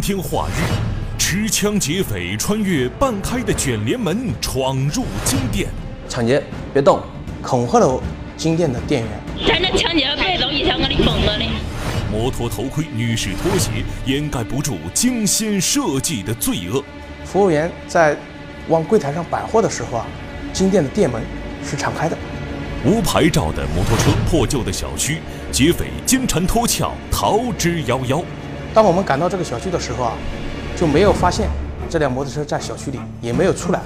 光天化日，持枪劫匪穿越半开的卷帘门，闯入金店。抢劫，别动！恐吓了金店的店员。咱这抢劫别动，一枪给你崩了的。摩托头盔、女士拖鞋，掩盖不住精心设计的罪恶。服务员在往柜台上摆货的时候啊，金店的店门是敞开的。无牌照的摩托车，破旧的小区，劫匪金蝉脱壳，逃之夭夭。当我们赶到这个小区的时候啊，就没有发现这辆摩托车在小区里，也没有出来。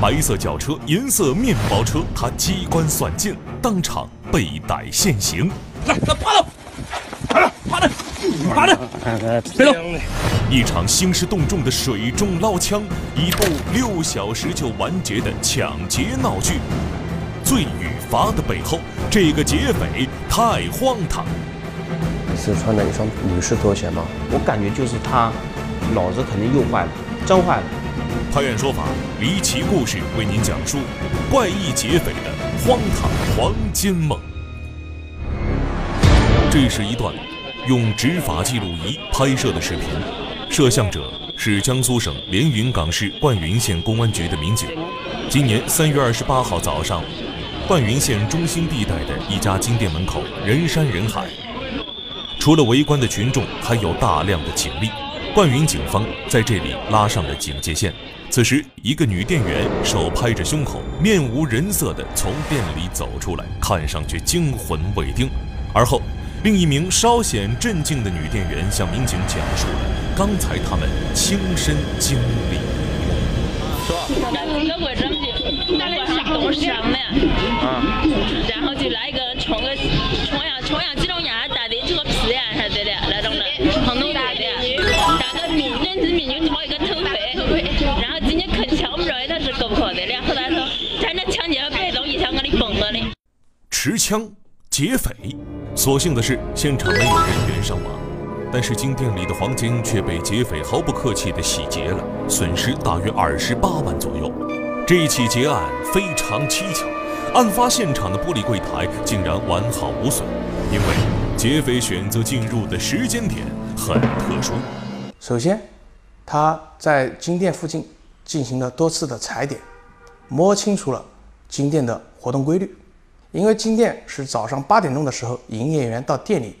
白色轿车，银色面包车，他机关算尽，当场被逮现行。来，他趴着，趴着，趴着，别动！一场兴师动众的水中捞枪，一部六小时就完结的抢劫闹剧。罪与罚的背后，这个劫匪太荒唐。是穿的一双女士拖鞋吗？我感觉就是他脑子肯定又坏了，真坏了。拍案说法，离奇故事为您讲述怪异劫匪的荒唐黄金梦。这是一段用执法记录仪拍摄的视频，摄像者是江苏省连云港市灌云县公安局的民警。今年三月二十八号早上。灌云县中心地带的一家金店门口人山人海，除了围观的群众，还有大量的警力。灌云警方在这里拉上了警戒线。此时，一个女店员手拍着胸口，面无人色地从店里走出来，看上去惊魂未定。而后，另一名稍显镇静的女店员向民警讲述了刚才他们亲身经历。说。然后就那个冲个冲呀冲呀几种样，戴的这个屁眼啥子的那种的，很多的，戴个名人之名就套一个头盔，然后今天铿锵不知道他是够不可的。了，后来说咱这抢劫别动，一枪给你崩了的。持枪劫匪，所幸的是现场没有人员伤亡，但是金店里的黄金却被劫匪毫不客气的洗劫了，损失大约二十八万左右。这一起劫案非常蹊跷，案发现场的玻璃柜台竟然完好无损，因为劫匪选择进入的时间点很特殊。首先，他在金店附近进行了多次的踩点，摸清楚了金店的活动规律。因为金店是早上八点钟的时候，营业员到店里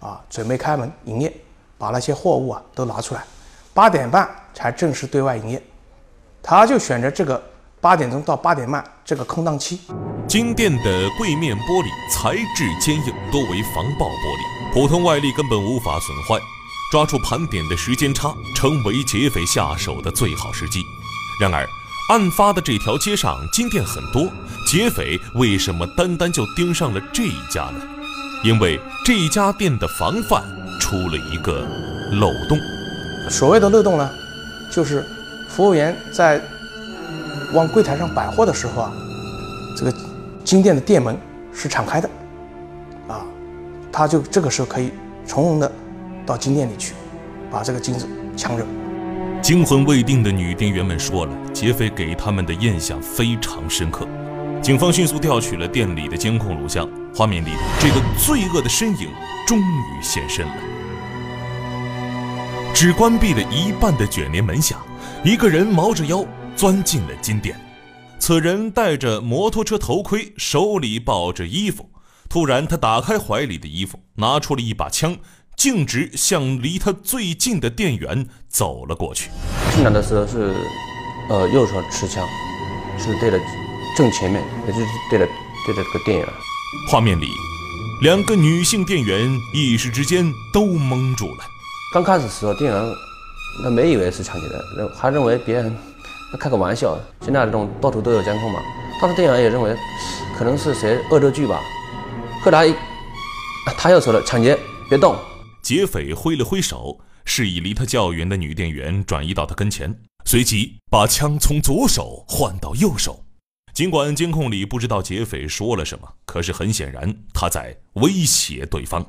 啊准备开门营业，把那些货物啊都拿出来，八点半才正式对外营业。他就选择这个。八点钟到八点半这个空档期，金店的柜面玻璃材质坚硬，多为防爆玻璃，普通外力根本无法损坏。抓住盘点的时间差，成为劫匪下手的最好时机。然而，案发的这条街上金店很多，劫匪为什么单单就盯上了这一家呢？因为这家店的防范出了一个漏洞。所谓的漏洞呢，就是服务员在。往柜台上摆货的时候啊，这个金店的店门是敞开的，啊，他就这个时候可以从容的到金店里去，把这个金子抢走。惊魂未定的女店员们说了，劫匪给他们的印象非常深刻。警方迅速调取了店里的监控录像，画面里这个罪恶的身影终于现身了。只关闭了一半的卷帘门下，一个人毛着腰。钻进了金店，此人戴着摩托车头盔，手里抱着衣服。突然，他打开怀里的衣服，拿出了一把枪，径直向离他最近的店员走了过去。进来的时候是，呃，右手持枪，是对着正前面，也就是对着对着这个店员。画面里，两个女性店员一时之间都懵住了。刚开始时候，店员那没以为是抢劫的，认还认为别人。开个玩笑，现在这种到处都有监控嘛。当时店员也认为可能是谁恶作剧吧。后来他又说了：“抢劫，别动。”劫匪挥了挥手，示意离他较远的女店员转移到他跟前，随即把枪从左手换到右手。尽管监控里不知道劫匪说了什么，可是很显然他在威胁对方。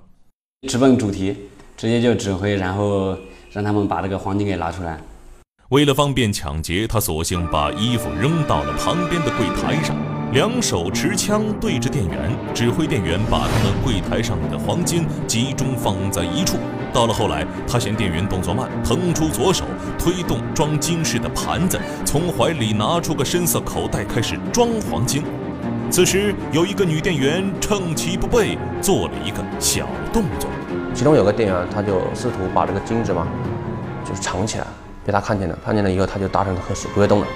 直奔主题，直接就指挥，然后让他们把这个黄金给拿出来。为了方便抢劫，他索性把衣服扔到了旁边的柜台上，两手持枪对着店员，指挥店员把他们柜台上的黄金集中放在一处。到了后来，他嫌店员动作慢，腾出左手推动装金饰的盘子，从怀里拿出个深色口袋，开始装黄金。此时，有一个女店员趁其不备，做了一个小动作。其中有个店员，他就试图把这个金子嘛，就藏起来，被他看见了。看见了以后，他就大声的呵斥：“不会动了，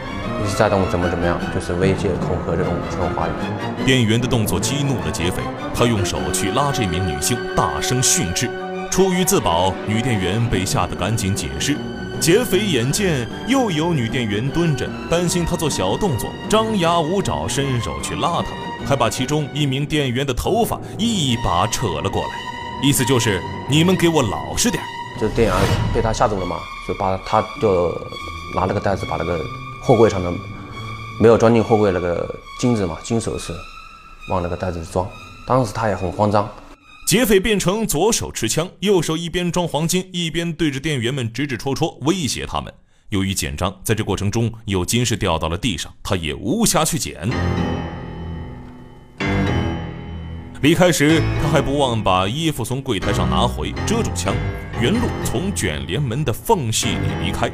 你再动怎么怎么样？”就是威胁、恐吓这种这种话语。店员的动作激怒了劫匪，他用手去拉这名女性，大声训斥。出于自保，女店员被吓得赶紧解释。劫匪眼见又有女店员蹲着，担心她做小动作，张牙舞爪，伸手去拉她，还把其中一名店员的头发一把扯了过来。意思就是你们给我老实点就店员被他吓住了嘛，就把他就拿那个袋子把那个货柜上的没有装进货柜那个金子嘛，金首饰往那个袋子装。当时他也很慌张，劫匪变成左手持枪，右手一边装黄金，一边对着店员们指指戳戳，威胁他们。由于紧张，在这过程中有金饰掉到了地上，他也无暇去捡。离开时，他还不忘把衣服从柜台上拿回，遮住枪，原路从卷帘门的缝隙里离开。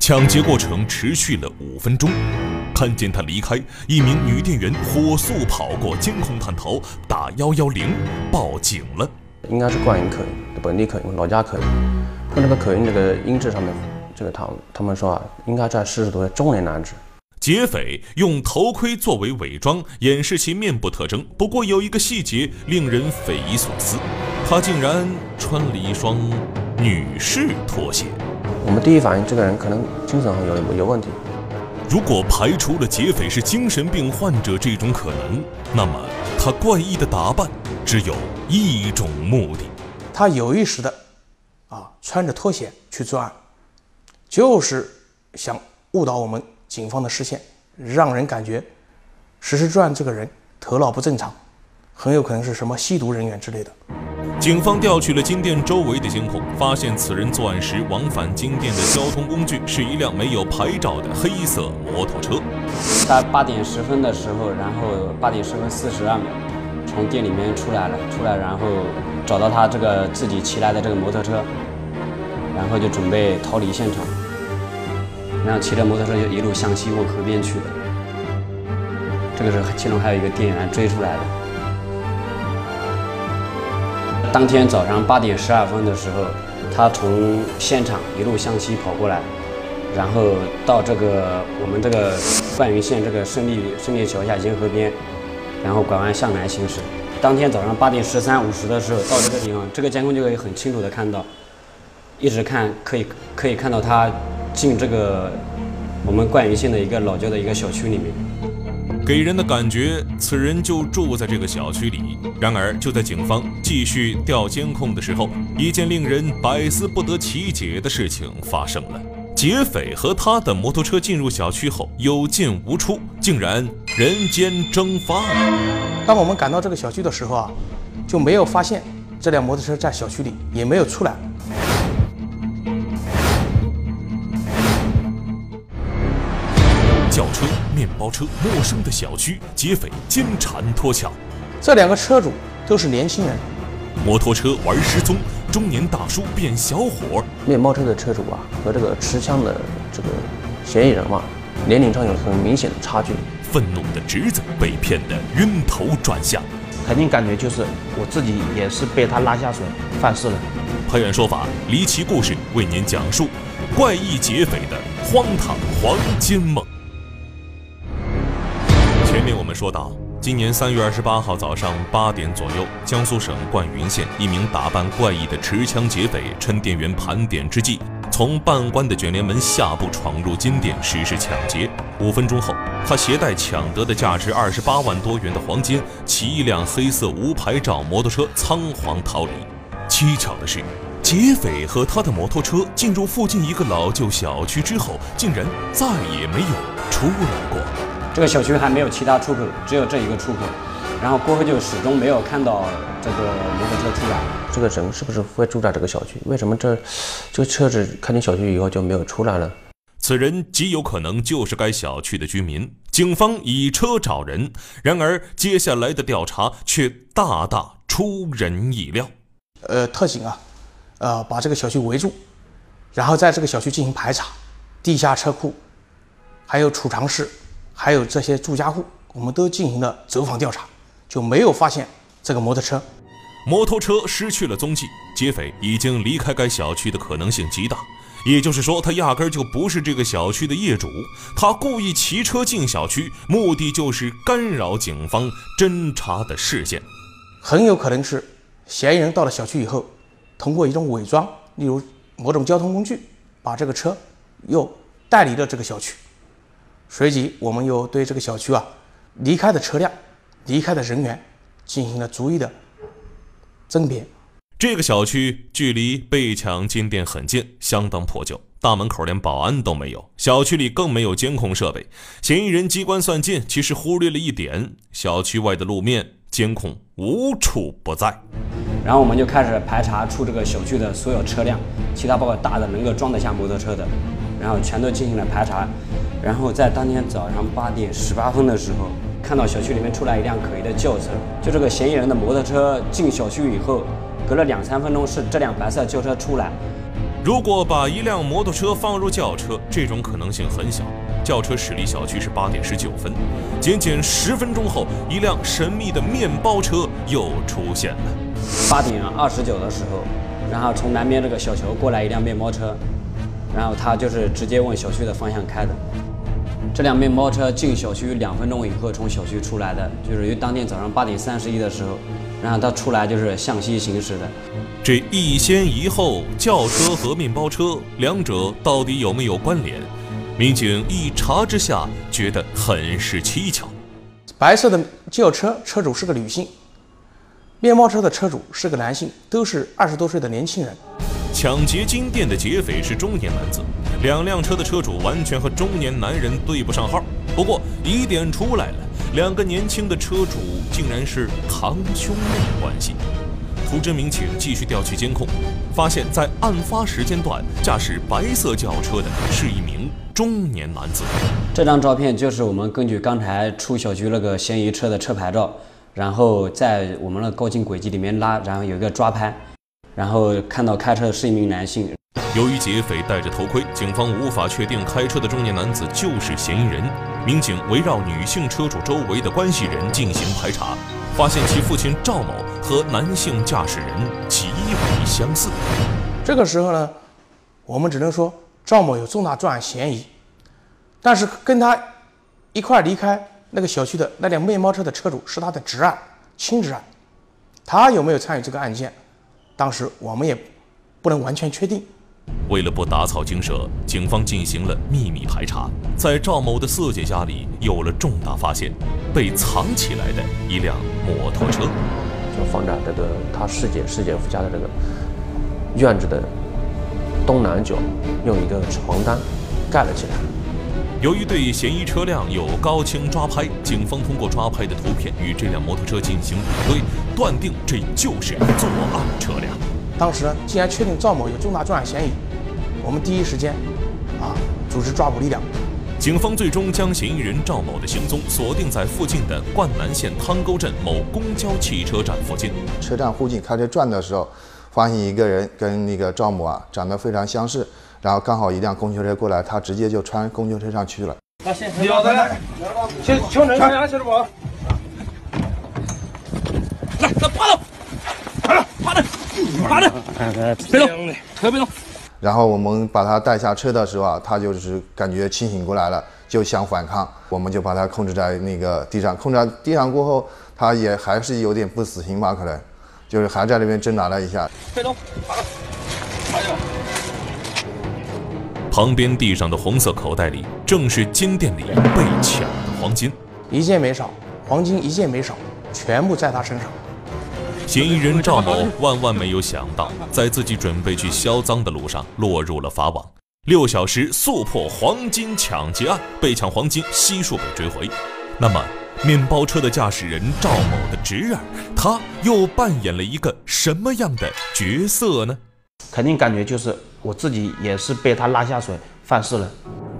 抢劫过程持续了五分钟，看见他离开，一名女店员火速跑过，监控探头，打幺幺零报警了。应该是灌云口音，本地口音，老家口音。他那个口音，这个音质上面。这个他他们说啊，应该在四十多岁中年男子。劫匪用头盔作为伪装，掩饰其面部特征。不过有一个细节令人匪夷所思，他竟然穿了一双女士拖鞋。我们第一反应，这个人可能精神上有有问题。如果排除了劫匪是精神病患者这种可能，那么他怪异的打扮只有一种目的：他有意识的啊穿着拖鞋去作案。就是想误导我们警方的视线，让人感觉实施作案这个人头脑不正常，很有可能是什么吸毒人员之类的。警方调取了金店周围的监控，发现此人作案时往返金店的交通工具是一辆没有牌照的黑色摩托车。他八点十分的时候，然后八点十分四十二秒从店里面出来了，出来然后找到他这个自己骑来的这个摩托车。然后就准备逃离现场，然后骑着摩托车就一路向西往河边去的。这个时候其中还有一个店员追出来的。当天早上八点十二分的时候，他从现场一路向西跑过来，然后到这个我们这个灌云县这个胜利胜利桥下沿河边，然后拐弯向南行驶。当天早上八点十三五十的时候到这个地方，这个监控就可以很清楚的看到。一直看可以可以看到他进这个我们灌云县的一个老旧的一个小区里面，给人的感觉此人就住在这个小区里。然而就在警方继续调监控的时候，一件令人百思不得其解的事情发生了：劫匪和他的摩托车进入小区后有进无出，竟然人间蒸发了。当我们赶到这个小区的时候啊，就没有发现这辆摩托车在小区里，也没有出来。轿车、面包车、陌生的小区，劫匪金蝉脱壳。这两个车主都是年轻人。摩托车玩失踪，中年大叔变小伙。面包车的车主啊，和这个持枪的这个嫌疑人嘛，年龄上有很明显的差距。愤怒的侄子被骗得晕头转向，肯定感觉就是我自己也是被他拉下水犯事了。拍案说法，离奇故事为您讲述怪异劫匪的荒唐黄金梦。说到，今年三月二十八号早上八点左右，江苏省灌云县一名打扮怪异的持枪劫匪，趁店员盘点之际，从半关的卷帘门下部闯入金店实施抢劫。五分钟后，他携带抢得的价值二十八万多元的黄金，骑一辆黑色无牌照摩托车仓皇逃离。蹊跷的是，劫匪和他的摩托车进入附近一个老旧小区之后，竟然再也没有出来过。这个小区还没有其他出口，只有这一个出口。然后过后就始终没有看到这个摩托车出来。这个人是不是会住在这个小区？为什么这这个车子开进小区以后就没有出来了？此人极有可能就是该小区的居民。警方以车找人，然而接下来的调查却大大出人意料。呃，特警啊，呃，把这个小区围住，然后在这个小区进行排查，地下车库，还有储藏室，还有这些住家户，我们都进行了走访调查，就没有发现这个摩托车。摩托车失去了踪迹，劫匪已经离开该小区的可能性极大。也就是说，他压根儿就不是这个小区的业主，他故意骑车进小区，目的就是干扰警方侦查的视线。很有可能是嫌疑人到了小区以后，通过一种伪装，例如某种交通工具，把这个车又带离了这个小区。随即，我们又对这个小区啊离开的车辆、离开的人员进行了逐一的甄别。这个小区距离被抢金店很近，相当破旧，大门口连保安都没有，小区里更没有监控设备。嫌疑人机关算尽，其实忽略了一点：小区外的路面监控无处不在。然后我们就开始排查出这个小区的所有车辆，其他包括大的能够装得下摩托车的，然后全都进行了排查。然后在当天早上八点十八分的时候，看到小区里面出来一辆可疑的轿车，就这个嫌疑人的摩托车进小区以后。隔了两三分钟，是这辆白色轿车出来。如果把一辆摩托车放入轿车，这种可能性很小。轿车驶离小区是八点十九分，仅仅十分钟后，一辆神秘的面包车又出现了。八点二十九的时候，然后从南边这个小桥过来一辆面包车，然后他就是直接往小区的方向开的。这辆面包车进小区两分钟以后从小区出来的，就是于当天早上八点三十一的时候。然后他出来就是向西行驶的，这一先一后，轿车和面包车两者到底有没有关联？民警一查之下，觉得很是蹊跷。白色的轿车车主是个女性，面包车的车主是个男性，都是二十多岁的年轻人。抢劫金店的劫匪是中年男子，两辆车的车主完全和中年男人对不上号。不过疑点出来了。两个年轻的车主竟然是堂兄妹关系。图侦民警继续调取监控，发现，在案发时间段驾驶白色轿车的是一名中年男子。这张照片就是我们根据刚才出小区那个嫌疑车的车牌照，然后在我们的高清轨迹里面拉，然后有一个抓拍，然后看到开车的是一名男性。由于劫匪戴着头盔，警方无法确定开车的中年男子就是嫌疑人。民警围绕女性车主周围的关系人进行排查，发现其父亲赵某和男性驾驶人极为相似。这个时候呢，我们只能说赵某有重大作案嫌疑，但是跟他一块离开那个小区的那辆面包车的车主是他的侄儿、亲侄儿，他有没有参与这个案件，当时我们也不能完全确定。为了不打草惊蛇，警方进行了秘密排查，在赵某的四姐家里有了重大发现：被藏起来的一辆摩托车，就放在这个他四姐、四姐夫家的这个院子的东南角，用一个床单盖了起来。由于对嫌疑车辆有高清抓拍，警方通过抓拍的图片与这辆摩托车进行比对，断定这就是作案车辆。当时，既然确定赵某有重大作案嫌疑，我们第一时间啊组织抓捕力量。警方最终将嫌疑人赵某的行踪锁定在附近的灌南县汤沟镇某公交汽车站附近。车站附近开车转的时候，发现一个人跟那个赵某啊长得非常相似，然后刚好一辆公交车过来，他直接就穿公交车上去了。那先要的来，请请人上下去了不？来，那趴着，趴着，趴着，别动，特别动。然后我们把他带下车的时候啊，他就是感觉清醒过来了，就想反抗，我们就把他控制在那个地上。控制在地上过后，他也还是有点不死心吧，可能就是还在那边挣扎了一下。别动，趴着，趴着。旁边地上的红色口袋里，正是金店里被抢的黄金，一件没少，黄金一件没少，全部在他身上。嫌疑人赵某万万没有想到，在自己准备去销赃的路上落入了法网。六小时速破黄金抢劫案，被抢黄金悉数被追回。那么，面包车的驾驶人赵某的侄儿，他又扮演了一个什么样的角色呢？肯定感觉就是我自己也是被他拉下水犯事了。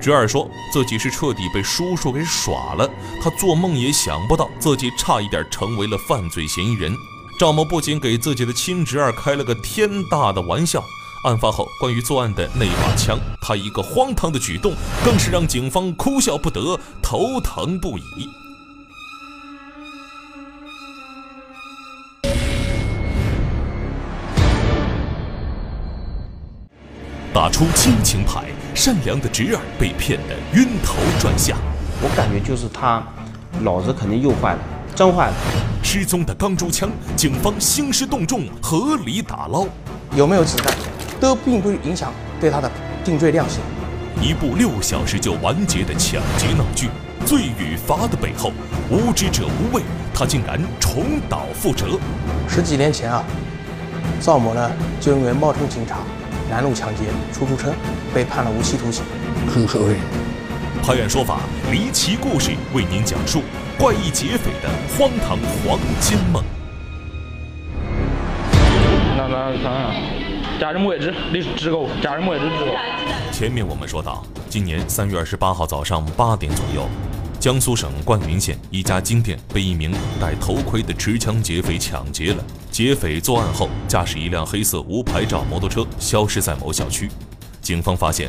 侄儿说自己是彻底被叔叔给耍了，他做梦也想不到自己差一点成为了犯罪嫌疑人。赵某不仅给自己的亲侄儿开了个天大的玩笑，案发后关于作案的那把枪，他一个荒唐的举动，更是让警方哭笑不得，头疼不已。打出亲情牌，善良的侄儿被骗得晕头转向。我感觉就是他脑子肯定又坏了，真坏了。失踪的钢珠枪，警方兴师动众，合理打捞。有没有子弹，都并不影响对他的定罪量刑。一部六小时就完结的抢劫闹剧，罪与罚的背后，无知者无畏，他竟然重蹈覆辙。十几年前啊，赵某呢就因为冒充警察拦路抢劫出租车，被判了无期徒刑。很后悔。拍案说法，离奇故事为您讲述怪异劫匪的荒唐黄金梦。那那看看，家人位置，你指够，家人位置。前面我们说到，今年三月二十八号早上八点左右，江苏省灌云县一家金店被一名戴头盔的持枪劫匪抢劫了。劫匪作案后，驾驶一辆黑色无牌照摩托车消失在某小区。警方发现，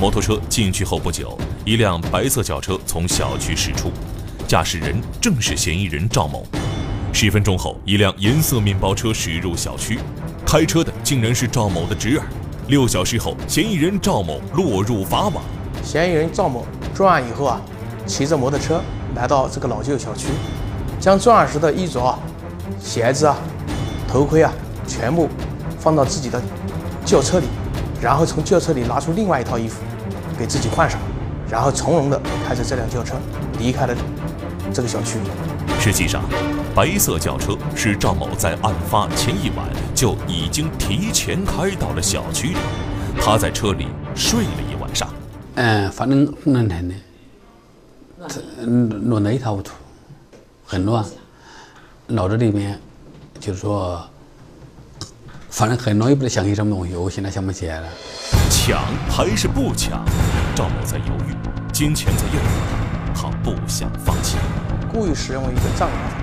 摩托车进去后不久，一辆白色轿车从小区驶出，驾驶人正是嫌疑人赵某。十分钟后，一辆银色面包车驶入小区，开车的竟然是赵某的侄儿。六小时后，嫌疑人赵某落入法网。嫌疑人赵某作案以后啊，骑着摩托车来到这个老旧小区，将钻石的衣着啊、鞋子啊、头盔啊全部放到自己的轿车里，然后从轿车里拿出另外一套衣服给自己换上，然后从容地开着这辆轿车离开了这个小区。实际上，白色轿车是赵某在案发前一晚就已经提前开到了小区里，他在车里睡了一晚上。嗯，反正很难的，嗯，乱得一塌糊涂，很乱，脑子里面就是说，反正很容易不得想起什么东西，我现在想不起来了。抢还是不抢？赵某在犹豫，金钱在诱惑他，他不想放弃。故意使用一个障眼法，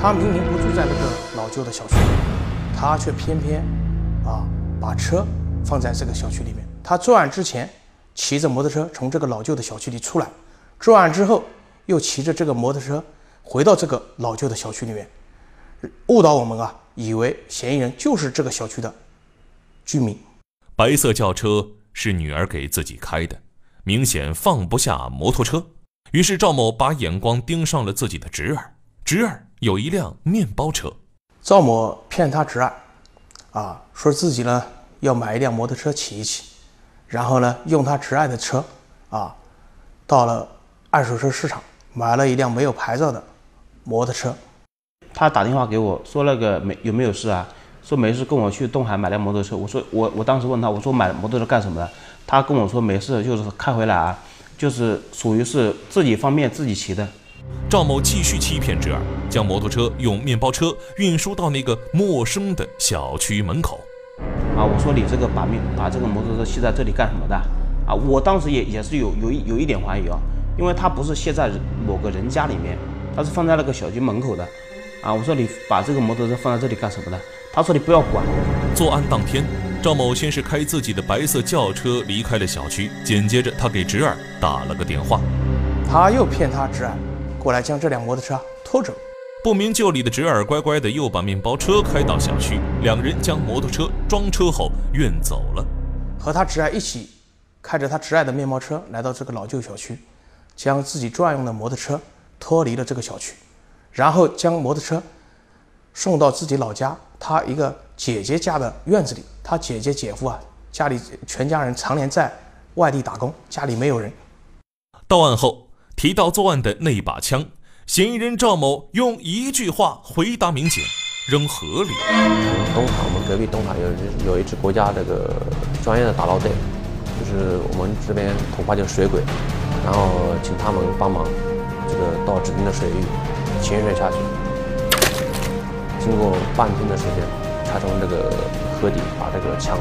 他明明不住在那个老旧的小区里，他却偏偏啊把车放在这个小区里面。他作案之前骑着摩托车从这个老旧的小区里出来，作案之后又骑着这个摩托车回到这个老旧的小区里面，误导我们啊，以为嫌疑人就是这个小区的居民。白色轿车是女儿给自己开的，明显放不下摩托车。于是赵某把眼光盯上了自己的侄儿，侄儿有一辆面包车。赵某骗他侄儿，啊，说自己呢要买一辆摩托车骑一骑，然后呢用他侄儿的车，啊，到了二手车市场买了一辆没有牌照的摩托车。他打电话给我说那个没有没有事啊？说没事，跟我去东海买辆摩托车。我说我我当时问他，我说买摩托车干什么的？他跟我说没事，就是开回来啊。就是属于是自己方便自己骑的。赵某继续欺骗侄儿，将摩托车用面包车运输到那个陌生的小区门口。啊，我说你这个把面把这个摩托车系在这里干什么的？啊，我当时也也是有有一有一点怀疑啊，因为他不是卸在某个人家里面，他是放在那个小区门口的。啊，我说你把这个摩托车放在这里干什么呢？他说你不要管。作案当天。赵某先是开自己的白色轿车离开了小区，紧接着他给侄儿打了个电话，他又骗他侄儿过来将这辆摩托车拖走。不明就里的侄儿乖乖的又把面包车开到小区，两人将摩托车装车后运走了，和他侄儿一起开着他侄儿的面包车来到这个老旧小区，将自己专用的摩托车脱离了这个小区，然后将摩托车送到自己老家他一个姐姐家的院子里。他姐姐、姐夫啊，家里全家人常年在外地打工，家里没有人。到案后提到作案的那把枪，嫌疑人赵某用一句话回答民警：“扔河里。”东海，我们隔壁东海有有一支国家这个专业的打捞队，就是我们这边土话叫水鬼，然后请他们帮忙，这个到指定的水域潜水下去，经过半天的时间，才从这个。河底把这个枪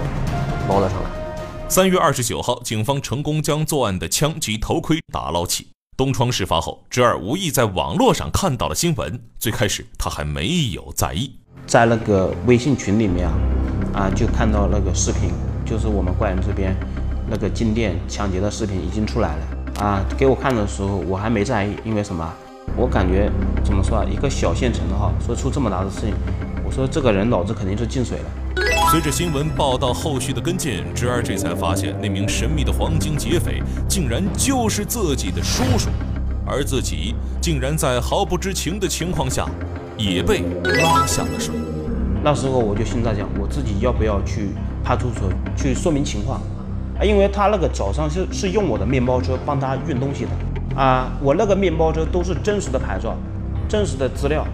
捞了上来。三月二十九号，警方成功将作案的枪及头盔打捞起。东窗事发后，侄儿无意在网络上看到了新闻。最开始他还没有在意，在那个微信群里面啊，啊就看到那个视频，就是我们怪人这边那个进店抢劫的视频已经出来了啊。给我看的时候，我还没在意，因为什么？我感觉怎么说啊？一个小县城的哈，说出这么大的事情，我说这个人脑子肯定是进水了。随着新闻报道后续的跟进，侄儿这才发现那名神秘的黄金劫匪竟然就是自己的叔叔，而自己竟然在毫不知情的情况下也被拉下了水。那时候我就心在想，我自己要不要去派出所去说明情况啊？因为他那个早上是是用我的面包车帮他运东西的啊，我那个面包车都是真实的牌照，真实的资料，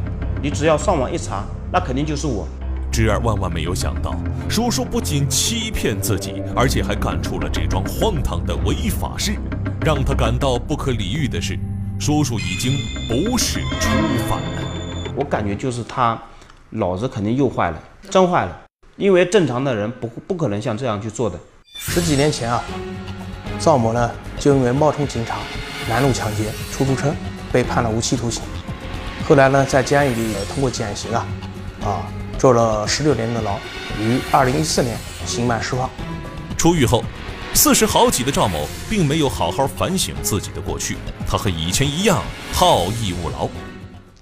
你只要上网一查，那肯定就是我。侄儿万万没有想到，叔叔不仅欺骗自己，而且还干出了这桩荒唐的违法事。让他感到不可理喻的是，叔叔已经不是初犯了。我感觉就是他脑子肯定又坏了，真坏了。因为正常的人不不可能像这样去做的。十几年前啊，赵某呢就因为冒充警察拦路抢劫出租车，被判了无期徒刑。后来呢，在监狱里也通过减刑啊，啊。坐了十六年的牢，于二零一四年刑满释放。出狱后，四十好几的赵某并没有好好反省自己的过去，他和以前一样好逸恶劳，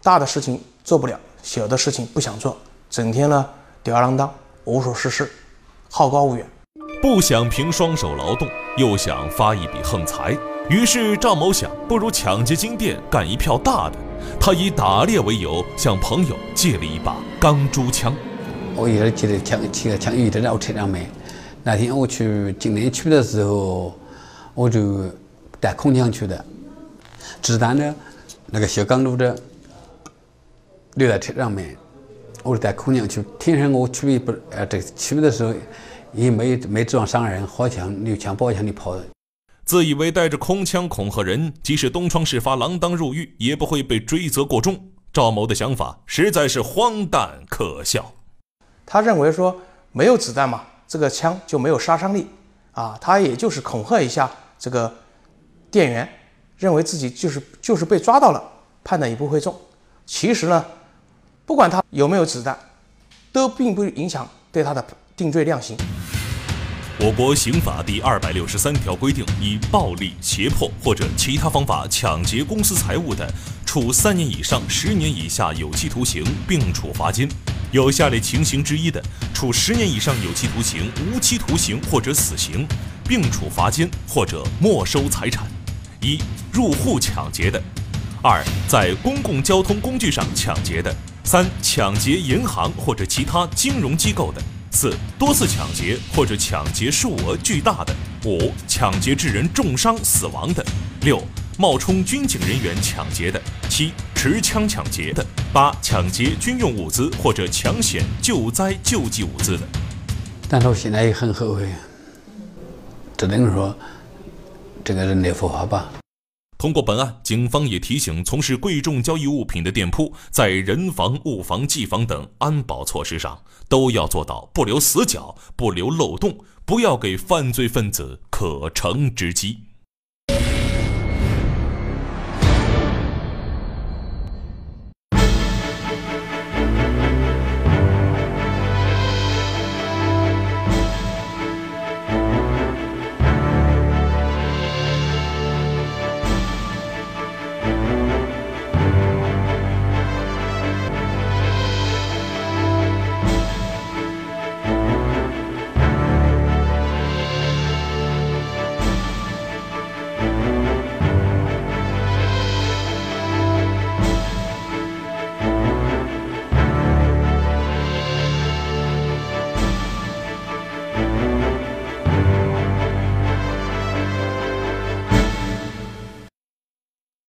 大的事情做不了，小的事情不想做，整天呢吊儿郎当，无所事事，好高骛远，不想凭双手劳动，又想发一笔横财。于是赵某想，不如抢劫金店，干一票大的。他以打猎为由，向朋友借了一把钢珠枪。我一直记得枪，这个枪一直在我车上面。那天我去金店取的时候，我就带空枪去的，子弹呢，那个小钢珠的留在车上面，我是带空枪去。天生我取不呃，这取的时候也没没撞伤人，好像有枪抱枪的跑。自以为带着空枪恐吓人，即使东窗事发、锒铛入狱，也不会被追责过重。赵某的想法实在是荒诞可笑。他认为说没有子弹嘛，这个枪就没有杀伤力啊，他也就是恐吓一下这个店员，认为自己就是就是被抓到了，判的也不会重。其实呢，不管他有没有子弹，都并不影响对他的定罪量刑。我国刑法第二百六十三条规定，以暴力、胁迫或者其他方法抢劫公私财物的，处三年以上十年以下有期徒刑，并处罚金；有下列情形之一的，处十年以上有期徒刑、无期徒刑或者死刑，并处罚金或者没收财产：一、入户抢劫的；二、在公共交通工具上抢劫的；三、抢劫银行或者其他金融机构的。四多次抢劫或者抢劫数额巨大的；五抢劫致人重伤死亡的；六冒充军警人员抢劫的；七持枪抢劫的；八抢劫军用物资或者抢险救灾救济物资的。但是我现在也很后悔，只能说这个人类佛法吧。通过本案，警方也提醒从事贵重交易物品的店铺，在人防、物防、技防等安保措施上，都要做到不留死角、不留漏洞，不要给犯罪分子可乘之机。